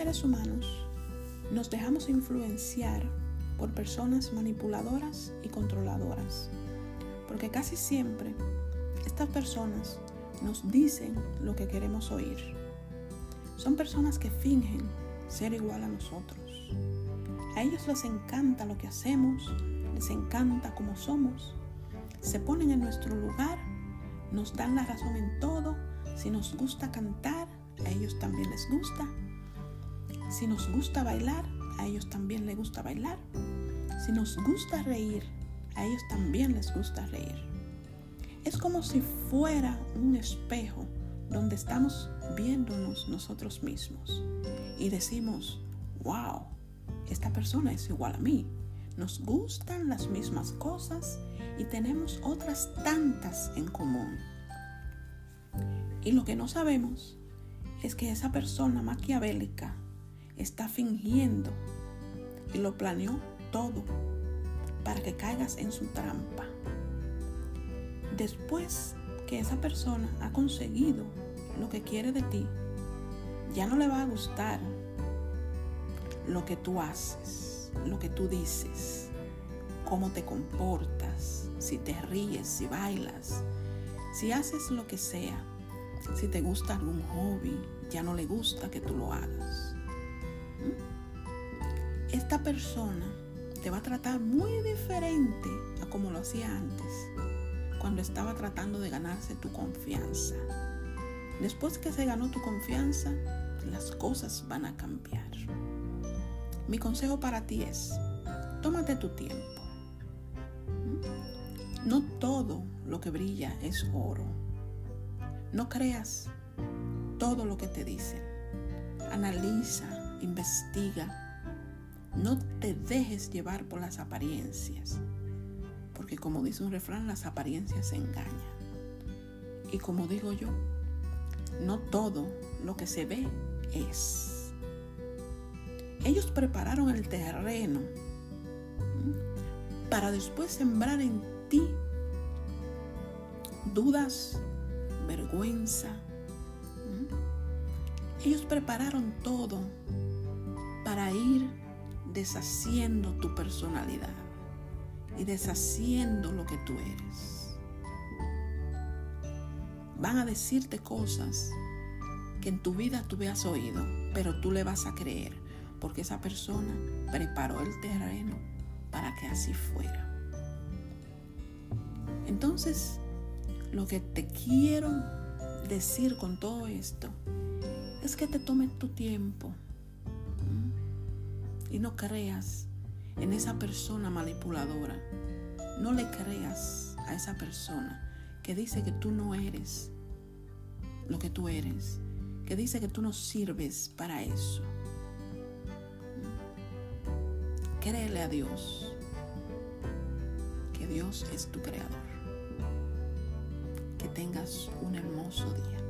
seres humanos nos dejamos influenciar por personas manipuladoras y controladoras, porque casi siempre estas personas nos dicen lo que queremos oír. Son personas que fingen ser igual a nosotros. A ellos les encanta lo que hacemos, les encanta cómo somos. Se ponen en nuestro lugar, nos dan la razón en todo. Si nos gusta cantar, a ellos también les gusta. Si nos gusta bailar, a ellos también les gusta bailar. Si nos gusta reír, a ellos también les gusta reír. Es como si fuera un espejo donde estamos viéndonos nosotros mismos y decimos, wow, esta persona es igual a mí. Nos gustan las mismas cosas y tenemos otras tantas en común. Y lo que no sabemos es que esa persona maquiavélica está fingiendo y lo planeó todo para que caigas en su trampa. Después que esa persona ha conseguido lo que quiere de ti, ya no le va a gustar lo que tú haces, lo que tú dices, cómo te comportas, si te ríes, si bailas, si haces lo que sea, si te gusta algún hobby, ya no le gusta que tú lo hagas. Esta persona te va a tratar muy diferente a como lo hacía antes, cuando estaba tratando de ganarse tu confianza. Después que se ganó tu confianza, las cosas van a cambiar. Mi consejo para ti es, tómate tu tiempo. ¿Mm? No todo lo que brilla es oro. No creas todo lo que te dicen. Analiza, investiga. No te dejes llevar por las apariencias. Porque como dice un refrán, las apariencias engañan. Y como digo yo, no todo lo que se ve es. Ellos prepararon el terreno para después sembrar en ti dudas, vergüenza. Ellos prepararon todo para ir deshaciendo tu personalidad y deshaciendo lo que tú eres. Van a decirte cosas que en tu vida tú has oído, pero tú le vas a creer, porque esa persona preparó el terreno para que así fuera. Entonces, lo que te quiero decir con todo esto es que te tomes tu tiempo y no creas en esa persona manipuladora. No le creas a esa persona que dice que tú no eres lo que tú eres que dice que tú no sirves para eso. Créele a Dios, que Dios es tu creador. Que tengas un hermoso día.